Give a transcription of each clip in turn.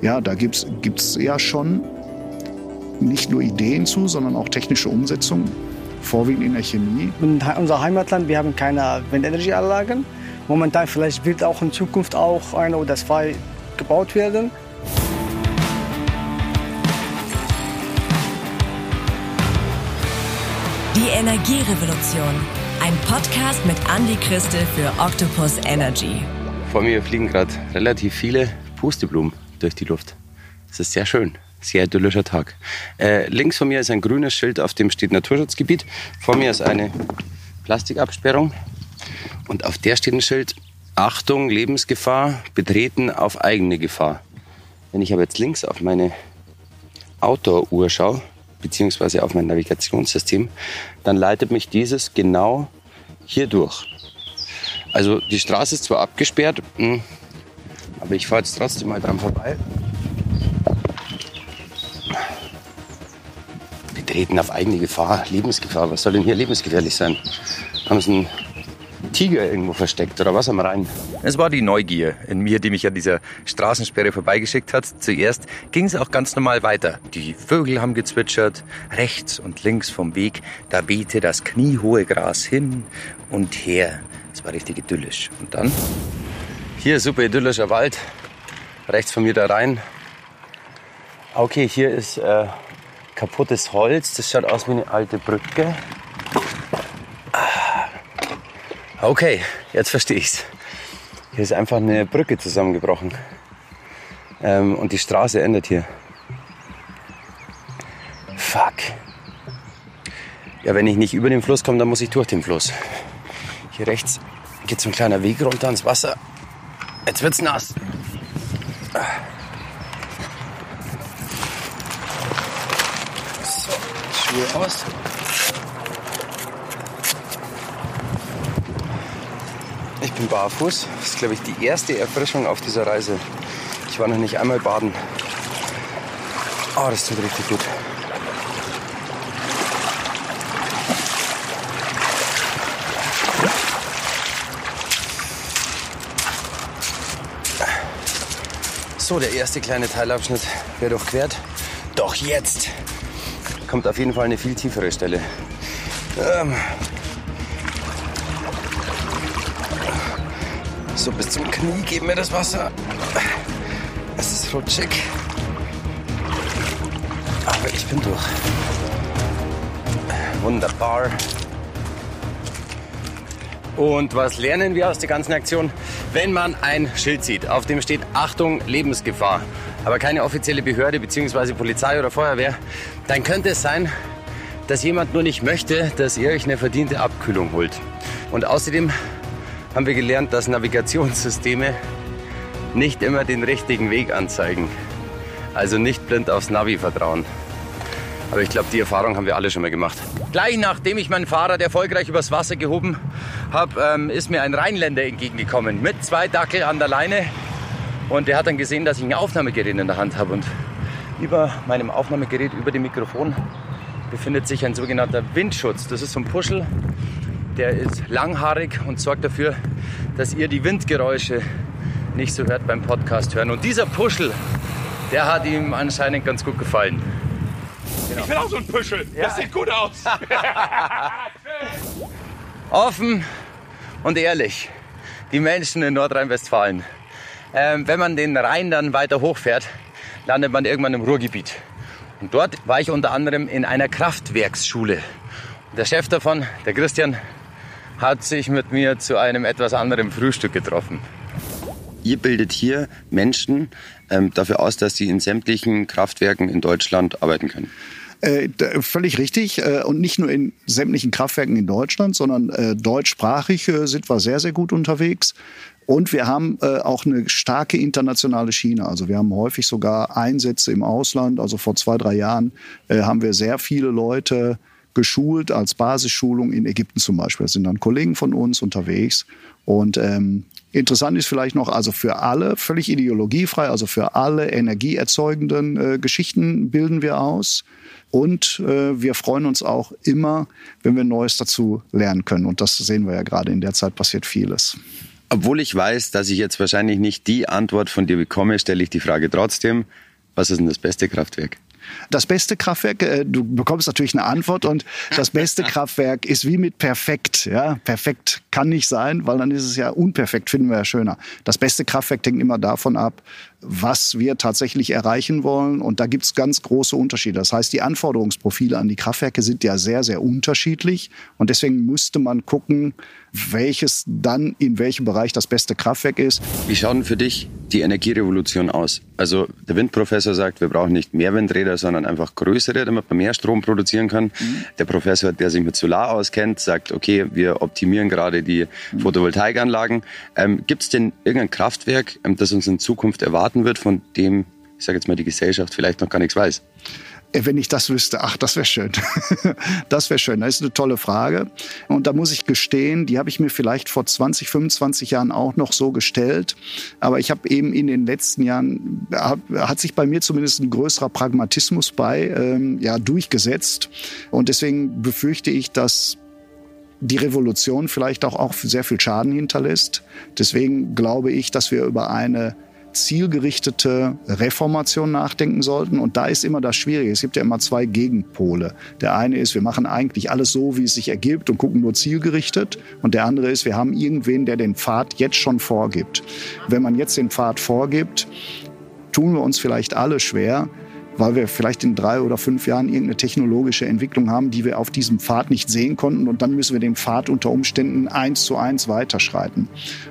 ja, da gibt es ja schon nicht nur Ideen zu, sondern auch technische Umsetzung, vorwiegend in der Chemie. In unser Heimatland, wir haben keine Windenergieanlagen. Momentan vielleicht wird auch in Zukunft auch eine oder zwei gebaut werden. Die Energierevolution. Ein Podcast mit Andy Christel für Octopus Energy. Vor mir fliegen gerade relativ viele Pusteblumen durch die Luft. Das ist sehr schön. Sehr idyllischer Tag. Äh, links von mir ist ein grünes Schild, auf dem steht Naturschutzgebiet. Vor mir ist eine Plastikabsperrung. Und auf der steht ein Schild, Achtung, Lebensgefahr, betreten auf eigene Gefahr. Wenn ich aber jetzt links auf meine Outdoor-Uhr schaue, beziehungsweise auf mein Navigationssystem, dann leitet mich dieses genau hier durch. Also die Straße ist zwar abgesperrt, hm, aber ich fahre jetzt trotzdem mal dran vorbei. Betreten auf eigene Gefahr, Lebensgefahr. Was soll denn hier lebensgefährlich sein? Haben sie einen Tiger irgendwo versteckt oder was am Rhein? Es war die Neugier in mir, die mich an dieser Straßensperre vorbeigeschickt hat. Zuerst ging es auch ganz normal weiter. Die Vögel haben gezwitschert. Rechts und links vom Weg, da wehte das kniehohe Gras hin und her. Es war richtig idyllisch. Und dann hier super idyllischer Wald. Rechts von mir der Rhein. Okay, hier ist äh, kaputtes Holz. Das schaut aus wie eine alte Brücke. Okay, jetzt verstehe ich's. Hier ist einfach eine Brücke zusammengebrochen. Ähm, und die Straße endet hier. Fuck. Ja, wenn ich nicht über den Fluss komme, dann muss ich durch den Fluss. Hier rechts geht so ein kleiner Weg runter ans Wasser. Jetzt wird's nass. So, Schuhe aus. Ich bin barfuß. Das ist, glaube ich, die erste Erfrischung auf dieser Reise. Ich war noch nicht einmal baden. Oh, das tut richtig gut. So, der erste kleine Teilabschnitt wäre durchquert. Doch jetzt kommt auf jeden Fall eine viel tiefere Stelle. Ähm so bis zum Knie geht mir das Wasser. Es ist rutschig. Aber ich bin durch. Wunderbar. Und was lernen wir aus der ganzen Aktion? Wenn man ein Schild sieht, auf dem steht Achtung, Lebensgefahr, aber keine offizielle Behörde bzw. Polizei oder Feuerwehr, dann könnte es sein, dass jemand nur nicht möchte, dass ihr euch eine verdiente Abkühlung holt. Und außerdem haben wir gelernt, dass Navigationssysteme nicht immer den richtigen Weg anzeigen. Also nicht blind aufs Navi vertrauen. Aber ich glaube, die Erfahrung haben wir alle schon mal gemacht. Gleich nachdem ich mein Fahrrad erfolgreich übers Wasser gehoben habe, ähm, ist mir ein Rheinländer entgegengekommen mit zwei Dackel an der Leine. Und der hat dann gesehen, dass ich ein Aufnahmegerät in der Hand habe. Und über meinem Aufnahmegerät, über dem Mikrofon, befindet sich ein sogenannter Windschutz. Das ist so ein Puschel, der ist langhaarig und sorgt dafür, dass ihr die Windgeräusche nicht so hört beim Podcast hören. Und dieser Puschel, der hat ihm anscheinend ganz gut gefallen. Genau. Ich will auch so ein Püschel. Ja. Das sieht gut aus. Offen und ehrlich. Die Menschen in Nordrhein-Westfalen. Ähm, wenn man den Rhein dann weiter hochfährt, landet man irgendwann im Ruhrgebiet. Und dort war ich unter anderem in einer Kraftwerksschule. Und der Chef davon, der Christian, hat sich mit mir zu einem etwas anderen Frühstück getroffen. Ihr bildet hier Menschen ähm, dafür aus, dass sie in sämtlichen Kraftwerken in Deutschland arbeiten können. Äh, völlig richtig. Äh, und nicht nur in sämtlichen Kraftwerken in Deutschland, sondern äh, deutschsprachig äh, sind wir sehr, sehr gut unterwegs. Und wir haben äh, auch eine starke internationale Schiene. Also wir haben häufig sogar Einsätze im Ausland. Also vor zwei, drei Jahren äh, haben wir sehr viele Leute geschult als Basisschulung in Ägypten zum Beispiel. Da sind dann Kollegen von uns unterwegs. Und ähm, interessant ist vielleicht noch, also für alle, völlig ideologiefrei, also für alle energieerzeugenden äh, Geschichten bilden wir aus. Und äh, wir freuen uns auch immer, wenn wir Neues dazu lernen können. Und das sehen wir ja gerade in der Zeit passiert vieles. Obwohl ich weiß, dass ich jetzt wahrscheinlich nicht die Antwort von dir bekomme, stelle ich die Frage trotzdem. Was ist denn das beste Kraftwerk? Das beste Kraftwerk, äh, du bekommst natürlich eine Antwort und das beste Kraftwerk ist wie mit perfekt. Ja, perfekt kann nicht sein, weil dann ist es ja unperfekt, finden wir ja schöner. Das beste Kraftwerk hängt immer davon ab, was wir tatsächlich erreichen wollen. Und da gibt es ganz große Unterschiede. Das heißt, die Anforderungsprofile an die Kraftwerke sind ja sehr, sehr unterschiedlich. Und deswegen müsste man gucken, welches dann in welchem Bereich das beste Kraftwerk ist. Wie schaut denn für dich die Energierevolution aus? Also der Windprofessor sagt, wir brauchen nicht mehr Windräder, sondern einfach größere, damit man mehr Strom produzieren kann. Mhm. Der Professor, der sich mit Solar auskennt, sagt, okay, wir optimieren gerade die mhm. Photovoltaikanlagen. Ähm, Gibt es denn irgendein Kraftwerk, ähm, das uns in Zukunft erwarten wird, von dem, ich sage jetzt mal, die Gesellschaft vielleicht noch gar nichts weiß? Äh, wenn ich das wüsste, ach, das wäre schön. das wäre schön. Das ist eine tolle Frage. Und da muss ich gestehen, die habe ich mir vielleicht vor 20, 25 Jahren auch noch so gestellt. Aber ich habe eben in den letzten Jahren, hat sich bei mir zumindest ein größerer Pragmatismus bei, ähm, ja, durchgesetzt. Und deswegen befürchte ich, dass die Revolution vielleicht auch, auch sehr viel Schaden hinterlässt. Deswegen glaube ich, dass wir über eine zielgerichtete Reformation nachdenken sollten. Und da ist immer das Schwierige. Es gibt ja immer zwei Gegenpole. Der eine ist, wir machen eigentlich alles so, wie es sich ergibt und gucken nur zielgerichtet. Und der andere ist, wir haben irgendwen, der den Pfad jetzt schon vorgibt. Wenn man jetzt den Pfad vorgibt, tun wir uns vielleicht alle schwer, weil wir vielleicht in drei oder fünf Jahren irgendeine technologische Entwicklung haben, die wir auf diesem Pfad nicht sehen konnten. Und dann müssen wir den Pfad unter Umständen eins zu eins weiterschreiten.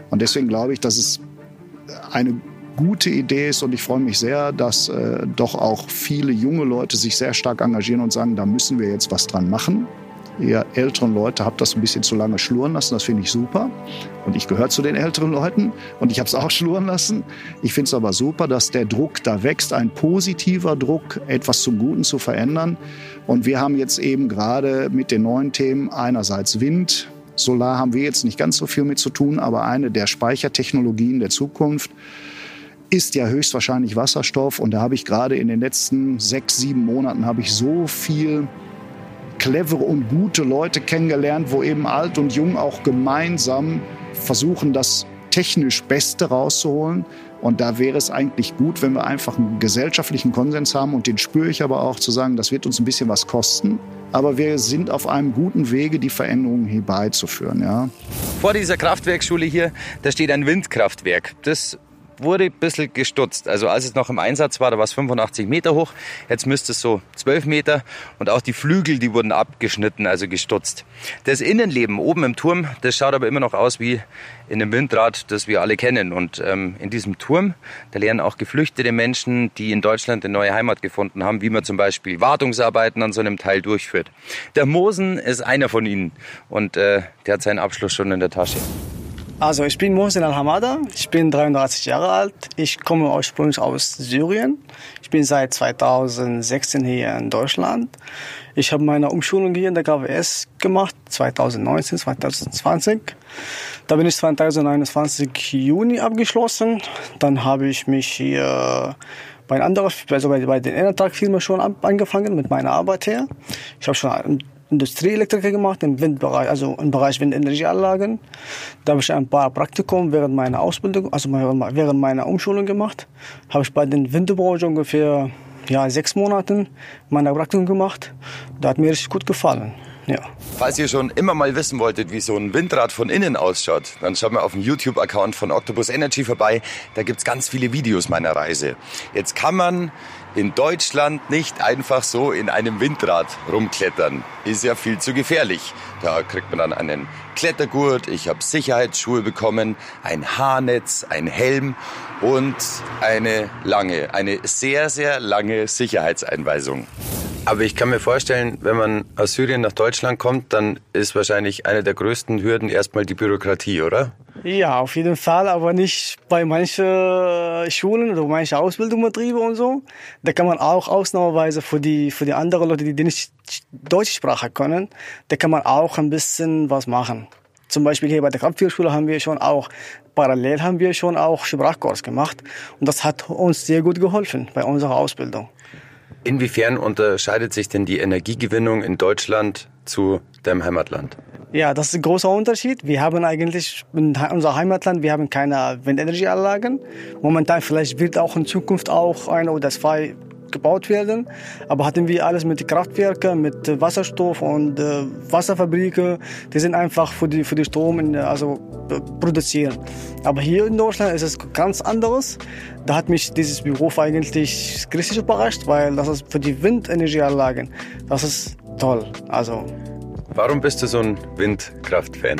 Und deswegen glaube ich, dass es eine gute Idee ist und ich freue mich sehr, dass äh, doch auch viele junge Leute sich sehr stark engagieren und sagen, da müssen wir jetzt was dran machen. Ihr älteren Leute habt das ein bisschen zu lange schluren lassen, das finde ich super. Und ich gehöre zu den älteren Leuten und ich habe es auch schluren lassen. Ich finde es aber super, dass der Druck da wächst, ein positiver Druck, etwas zum Guten zu verändern. Und wir haben jetzt eben gerade mit den neuen Themen einerseits Wind, Solar haben wir jetzt nicht ganz so viel mit zu tun, aber eine der Speichertechnologien der Zukunft ist ja höchstwahrscheinlich Wasserstoff. Und da habe ich gerade in den letzten sechs, sieben Monaten habe ich so viel clevere und gute Leute kennengelernt, wo eben alt und jung auch gemeinsam versuchen, das technisch Beste rauszuholen. Und da wäre es eigentlich gut, wenn wir einfach einen gesellschaftlichen Konsens haben. Und den spüre ich aber auch zu sagen, das wird uns ein bisschen was kosten. Aber wir sind auf einem guten Wege, die Veränderungen herbeizuführen. Ja. Vor dieser Kraftwerkschule hier, da steht ein Windkraftwerk. Das wurde ein bisschen gestutzt. Also als es noch im Einsatz war, da war es 85 Meter hoch. Jetzt müsste es so 12 Meter. Und auch die Flügel, die wurden abgeschnitten, also gestutzt. Das Innenleben oben im Turm, das schaut aber immer noch aus wie in einem Windrad, das wir alle kennen. Und ähm, in diesem Turm, da lernen auch geflüchtete Menschen, die in Deutschland eine neue Heimat gefunden haben, wie man zum Beispiel Wartungsarbeiten an so einem Teil durchführt. Der Mosen ist einer von ihnen und äh, der hat seinen Abschluss schon in der Tasche. Also ich bin Mohsen Al-Hamada, ich bin 33 Jahre alt, ich komme ursprünglich aus Syrien. Ich bin seit 2016 hier in Deutschland. Ich habe meine Umschulung hier in der KWS gemacht, 2019, 2020. Da bin ich 2021 Juni abgeschlossen. Dann habe ich mich hier bei anderen, also bei, bei den Enertag-Firmen schon angefangen mit meiner Arbeit her. Ich habe schon Industrieelektriker gemacht im Windbereich, also im Bereich Windenergieanlagen. Da habe ich ein paar Praktikum während meiner Ausbildung, also während meiner Umschulung gemacht. Habe ich bei den Windbranche ungefähr ja, sechs Monaten meine Praktikum gemacht. Da hat mir richtig gut gefallen. Ja. Falls ihr schon immer mal wissen wolltet, wie so ein Windrad von innen ausschaut, dann schaut mal auf dem YouTube-Account von Octopus Energy vorbei. Da gibt's ganz viele Videos meiner Reise. Jetzt kann man in Deutschland nicht einfach so in einem Windrad rumklettern. Ist ja viel zu gefährlich. Da kriegt man dann einen Klettergurt, ich habe Sicherheitsschuhe bekommen, ein Haarnetz, ein Helm und eine lange, eine sehr, sehr lange Sicherheitseinweisung. Aber ich kann mir vorstellen, wenn man aus Syrien nach Deutschland kommt, dann ist wahrscheinlich eine der größten Hürden erstmal die Bürokratie, oder? Ja, auf jeden Fall, aber nicht bei manchen Schulen oder manchen Ausbildungsbetrieben und so. Da kann man auch ausnahmsweise für die, für die anderen Leute, die nicht deutsche Sprache können, da kann man auch ein bisschen was machen. Zum Beispiel hier bei der Kampfführschule haben wir schon auch, parallel haben wir schon auch Sprachkurs gemacht. Und das hat uns sehr gut geholfen bei unserer Ausbildung. Inwiefern unterscheidet sich denn die Energiegewinnung in Deutschland zu deinem Heimatland? Ja, das ist ein großer Unterschied. Wir haben eigentlich in unser Heimatland, wir haben keine Windenergieanlagen. Momentan vielleicht wird auch in Zukunft auch eine oder zwei gebaut werden. Aber hatten wir alles mit Kraftwerken, mit Wasserstoff und äh, Wasserfabriken. Die sind einfach für die, für die Strom in, also produzieren. Aber hier in Deutschland ist es ganz anderes. Da hat mich dieses Beruf eigentlich richtig überrascht, weil das ist für die Windenergieanlagen, das ist toll. Also Warum bist du so ein Windkraftfan?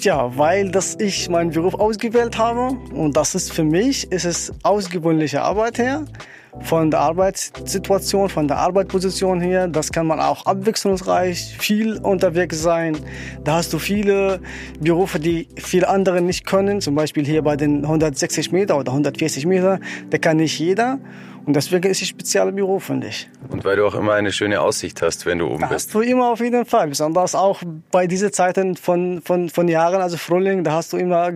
Tja, weil das ich meinen Beruf ausgewählt habe und das ist für mich ist es ausgewöhnliche Arbeit her von der Arbeitssituation, von der Arbeitsposition her. Das kann man auch abwechslungsreich, viel unterwegs sein. Da hast du viele Berufe, die viele andere nicht können. Zum Beispiel hier bei den 160 Meter oder 140 Meter, da kann nicht jeder. Und deswegen ist es ein spezieller Beruf, finde ich. Und weil du auch immer eine schöne Aussicht hast, wenn du oben da bist. Hast du immer auf jeden Fall. Besonders auch bei diesen Zeiten von, von, von Jahren, also Frühling, da hast du immer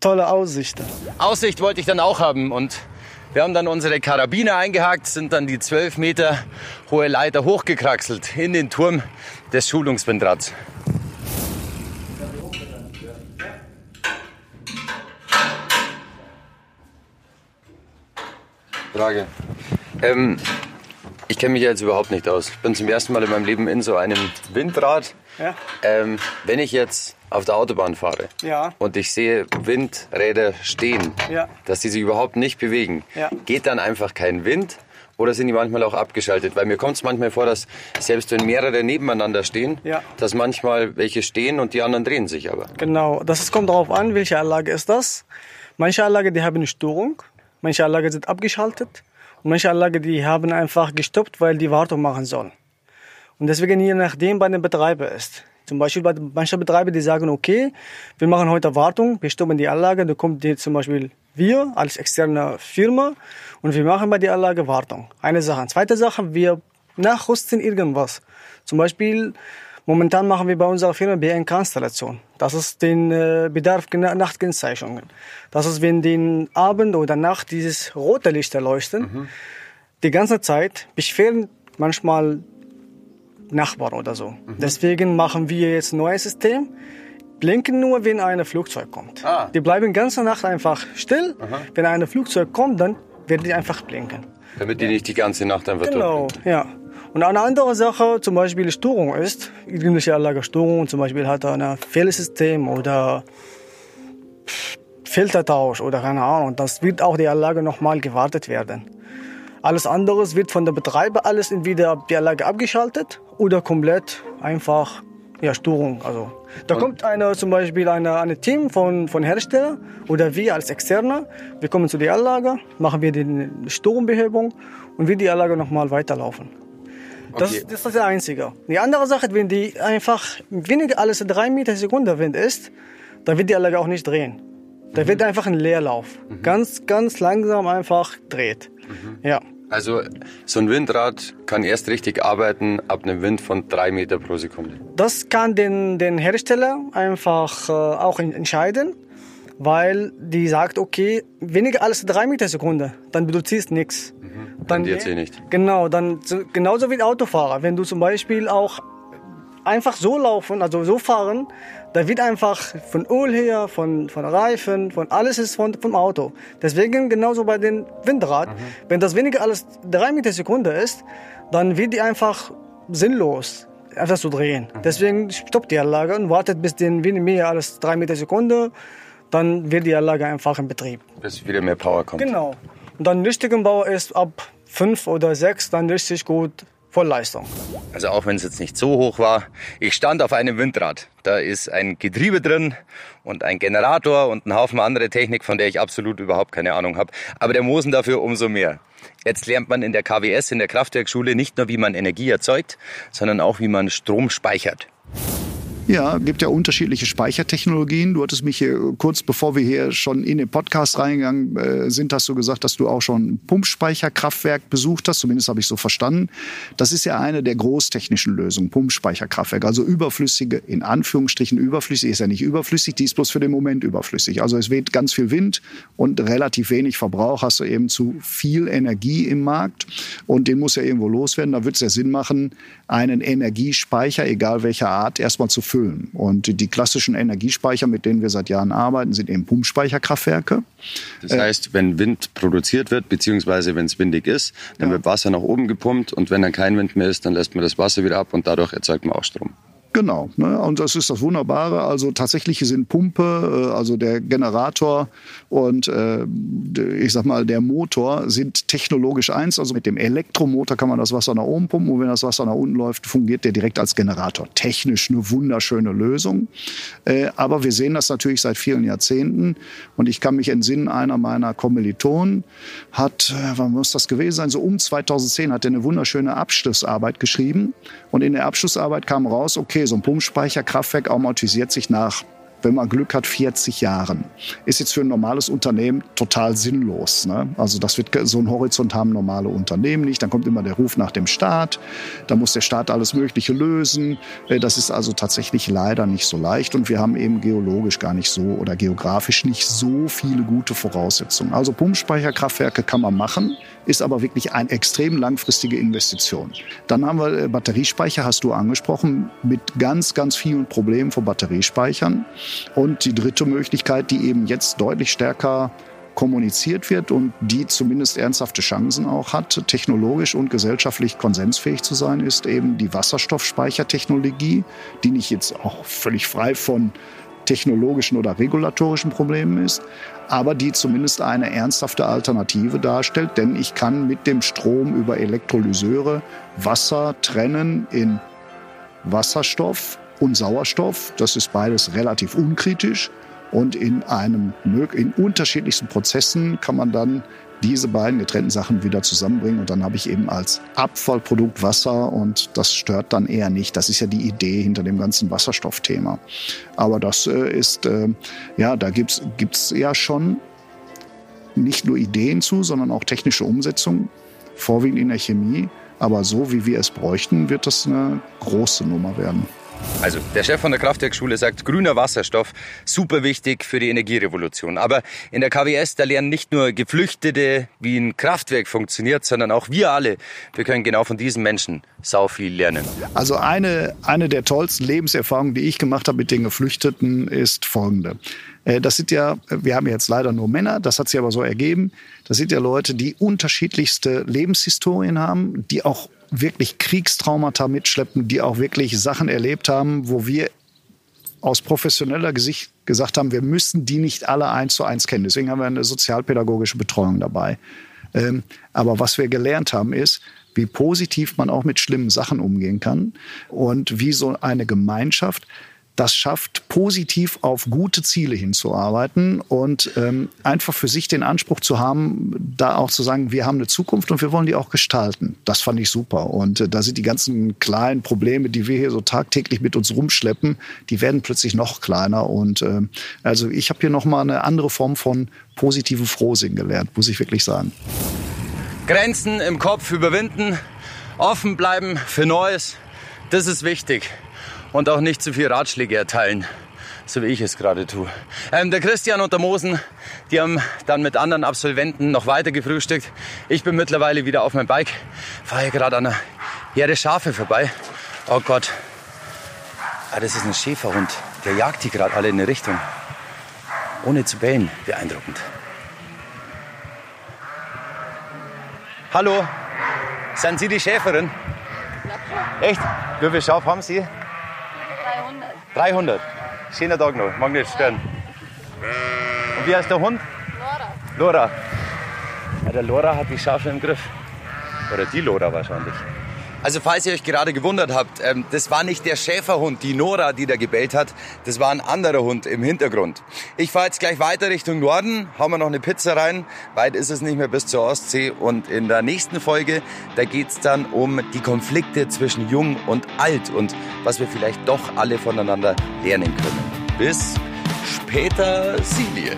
tolle Aussichten. Aussicht wollte ich dann auch haben und wir haben dann unsere Karabiner eingehakt, sind dann die zwölf Meter hohe Leiter hochgekraxelt in den Turm des Schulungswindrads. Frage. Ähm, ich kenne mich jetzt überhaupt nicht aus. Ich bin zum ersten Mal in meinem Leben in so einem Windrad. Ja. Ähm, wenn ich jetzt auf der Autobahn fahre Ja. und ich sehe Windräder stehen, Ja. dass die sich überhaupt nicht bewegen, geht dann einfach kein Wind oder sind die manchmal auch abgeschaltet? Weil mir kommt es manchmal vor, dass selbst wenn mehrere nebeneinander stehen, dass manchmal welche stehen und die anderen drehen sich aber. Genau, das kommt darauf an, welche Anlage ist das. Manche Anlagen, die haben eine Störung, manche Anlagen sind abgeschaltet und manche Anlagen, die haben einfach gestoppt, weil die Wartung machen sollen. Und deswegen je nachdem bei den Betreiber ist. Zum Beispiel bei manchen Betreiber, die sagen, okay, wir machen heute Wartung, wir stoppen die Anlage, da kommt die zum Beispiel wir als externe Firma und wir machen bei der Anlage Wartung. Eine Sache. Zweite Sache, wir nachrüsten irgendwas. Zum Beispiel, momentan machen wir bei unserer Firma BNK-Installation. Das ist den äh, Bedarf Nachtkennzeichnungen. Das ist, wenn den Abend oder Nacht dieses rote Lichter leuchten, die ganze Zeit beschweren manchmal Nachbarn oder so. Deswegen machen wir jetzt ein neues System. Blinken nur, wenn ein Flugzeug kommt. Ah. Die bleiben ganze Nacht einfach still. Wenn ein Flugzeug kommt, dann werden die einfach blinken. Damit die nicht die ganze Nacht einfach Genau, ja. Und eine andere Sache, zum Beispiel Störung ist, irgendwelche Anlagestörung, zum Beispiel hat er ein Fehlsystem oder Filtertausch oder keine Ahnung, das wird auch die Anlage nochmal gewartet werden. Alles andere wird von der Betreiber alles entweder die Anlage abgeschaltet oder komplett einfach ja, Störung. Also da kommt eine, zum Beispiel eine, eine Team von, von Hersteller oder wir als Externer. Wir kommen zu der Anlage, machen wir die Sturmbehebung und wir die Anlage nochmal weiterlaufen. Das, Okay. das ist das Einzige. Die andere Sache, wenn die einfach weniger als drei Meter Sekunde Wind ist, dann wird die Anlage auch nicht drehen. Da wird einfach ein Leerlauf. Ganz, ganz langsam einfach dreht. Ja. Also so ein Windrad kann erst richtig arbeiten ab einem Wind von drei Meter pro Sekunde. Das kann den, den Hersteller einfach äh, auch en- entscheiden, weil die sagt, okay, weniger als drei Meter Sekunde, dann produzierst nichts. Dann jetzt eh nicht. Genau, dann so- genauso wie Autofahrer. Wenn du zum Beispiel auch einfach so laufen, also so fahren, da wird einfach von Öl her, von, von Reifen, von alles ist von, vom Auto. Deswegen genauso bei den Windrad. Wenn das weniger als drei Meter Sekunde ist, dann wird die einfach sinnlos einfach zu drehen. Deswegen stoppt die Anlage und wartet bis den wenig mehr als drei Meter Sekunde, dann wird die Anlage einfach in Betrieb. Bis wieder mehr Power kommt. Genau. Und dann richtigen Bau ist ab fünf oder sechs dann richtig gut Vollleistung. Also auch wenn es jetzt nicht so hoch war, ich stand auf einem Windrad. Da ist ein Getriebe drin und ein Generator und ein Haufen andere Technik, von der ich absolut überhaupt keine Ahnung habe. Aber der Mosen dafür umso mehr. Jetzt lernt man in der KWS, in der Kraftwerkschule, nicht nur, wie man Energie erzeugt, sondern auch, wie man Strom speichert. Ja, gibt ja unterschiedliche Speichertechnologien. Du hattest mich hier kurz bevor wir hier schon in den Podcast reingegangen äh, sind, hast du gesagt, dass du auch schon ein Pumpspeicherkraftwerk besucht hast. Zumindest habe ich so verstanden. Das ist ja eine der großtechnischen Lösungen, Pumpspeicherkraftwerk. Also überflüssige, in Anführungsstrichen überflüssig, ist ja nicht überflüssig, die ist bloß für den Moment überflüssig. Also es weht ganz viel Wind und relativ wenig Verbrauch. Hast du eben zu viel Energie im Markt und den muss ja irgendwo loswerden. Da wird es ja Sinn machen, einen Energiespeicher, egal welcher Art, erstmal zu füllen. Und die klassischen Energiespeicher, mit denen wir seit Jahren arbeiten, sind eben Pumpspeicherkraftwerke. Das heißt, wenn Wind produziert wird, beziehungsweise wenn es windig ist, dann ja. wird Wasser nach oben gepumpt und wenn dann kein Wind mehr ist, dann lässt man das Wasser wieder ab und dadurch erzeugt man auch Strom. Genau, ne? und das ist das Wunderbare. Also tatsächlich sind Pumpe, äh, also der Generator und äh, ich sag mal der Motor sind technologisch eins. Also mit dem Elektromotor kann man das Wasser nach oben pumpen und wenn das Wasser nach unten läuft, fungiert der direkt als Generator. Technisch eine wunderschöne Lösung. Äh, aber wir sehen das natürlich seit vielen Jahrzehnten und ich kann mich entsinnen, einer meiner Kommilitonen hat, äh, wann muss das gewesen sein, so um 2010 hat er eine wunderschöne Abschlussarbeit geschrieben und in der Abschlussarbeit kam raus, okay, okay, so ein Pumpspeicherkraftwerk amortisiert sich nach wenn man Glück hat, 40 Jahren. Ist jetzt für ein normales Unternehmen total sinnlos. Ne? Also das wird so einen Horizont haben normale Unternehmen nicht. Dann kommt immer der Ruf nach dem Staat. Da muss der Staat alles Mögliche lösen. Äh, das ist also tatsächlich leider nicht so leicht. Und wir haben eben geologisch gar nicht so oder geografisch nicht so viele gute Voraussetzungen. Also Pumpspeicherkraftwerke kann man machen, ist aber wirklich eine extrem langfristige Investition. Dann haben wir äh, Batteriespeicher, hast du angesprochen, mit ganz, ganz vielen Problemen von Batteriespeichern. Und die dritte Möglichkeit, die eben jetzt deutlich stärker kommuniziert wird und die zumindest ernsthafte Chancen auch hat, technologisch und gesellschaftlich konsensfähig zu sein, ist eben die Wasserstoffspeichertechnologie, die nicht jetzt auch völlig frei von technologischen oder regulatorischen Problemen ist, aber die zumindest eine ernsthafte Alternative darstellt, denn ich kann mit dem Strom über Elektrolyseure Wasser trennen in Wasserstoff und Sauerstoff. Das ist beides relativ unkritisch. Und in einem, in unterschiedlichsten Prozessen kann man dann diese beiden getrennten Sachen wieder zusammenbringen und dann habe ich eben als Abfallprodukt Wasser und das stört dann eher nicht. Das ist ja die Idee hinter dem ganzen Wasserstoffthema. Aber das äh, ist, äh, ja, da gibt's gibt's ja schon nicht nur Ideen zu, sondern auch technische Umsetzung, vorwiegend in der Chemie. Aber so wie wir es bräuchten, wird das eine große Nummer werden. Also, der Chef von der Kraftwerkschule sagt, grüner Wasserstoff, super wichtig für die Energierevolution. Aber in der KWS, da lernen nicht nur Geflüchtete, wie ein Kraftwerk funktioniert, sondern auch wir alle. Wir können genau von diesen Menschen sau viel lernen. Also eine, eine der tollsten Lebenserfahrungen, die ich gemacht habe mit den Geflüchteten, ist folgende. Äh, das sind ja, wir haben jetzt leider nur Männer, das hat sich aber so ergeben. Das sind ja Leute, die unterschiedlichste Lebenshistorien haben, die auch wirklich Kriegstraumata mitschleppen, die auch wirklich Sachen erlebt haben, wo wir aus professioneller Gesicht gesagt haben, wir müssen die nicht alle eins zu eins kennen. Deswegen haben wir eine sozialpädagogische Betreuung dabei. Ähm, aber was wir gelernt haben, ist, wie positiv man auch mit schlimmen Sachen umgehen kann und wie so eine Gemeinschaft das schafft, positiv auf gute Ziele hinzuarbeiten und ähm, einfach für sich den Anspruch zu haben, da auch zu sagen, wir haben eine Zukunft und wir wollen die auch gestalten. Das fand ich super. Und äh, da sind die ganzen kleinen Probleme, die wir hier so tagtäglich mit uns rumschleppen, die werden plötzlich noch kleiner. Und äh, also ich habe hier nochmal eine andere Form von positiven Frohsinn gelernt, muss ich wirklich sagen. Grenzen im Kopf überwinden, offen bleiben für Neues, das ist wichtig und auch nicht zu viel Ratschläge erteilen, so wie ich es gerade tue. Ähm, der Christian und der Mosen, die haben dann mit anderen Absolventen noch weiter gefrühstückt. Ich bin mittlerweile wieder auf meinem Bike, fahre hier gerade an einer Herde Schafe vorbei. Oh Gott, ah, das ist ein Schäferhund. Der jagt die gerade alle in eine Richtung. Ohne zu bellen, beeindruckend. Hallo, sind Sie die Schäferin? Echt? Wie viele Schafe haben Sie? 300. Schöner Tag noch, mag nicht stören. Und wie heißt der Hund? Lora. Lora. Ja, der Lora hat die Schafe im Griff. Oder die Lora wahrscheinlich. Also falls ihr euch gerade gewundert habt, ähm, das war nicht der Schäferhund, die Nora, die da gebellt hat. Das war ein anderer Hund im Hintergrund. Ich fahre jetzt gleich weiter Richtung Norden, hauen wir noch eine Pizza rein. Weit ist es nicht mehr bis zur Ostsee. Und in der nächsten Folge, da geht's dann um die Konflikte zwischen Jung und Alt und was wir vielleicht doch alle voneinander lernen können. Bis später, Silie.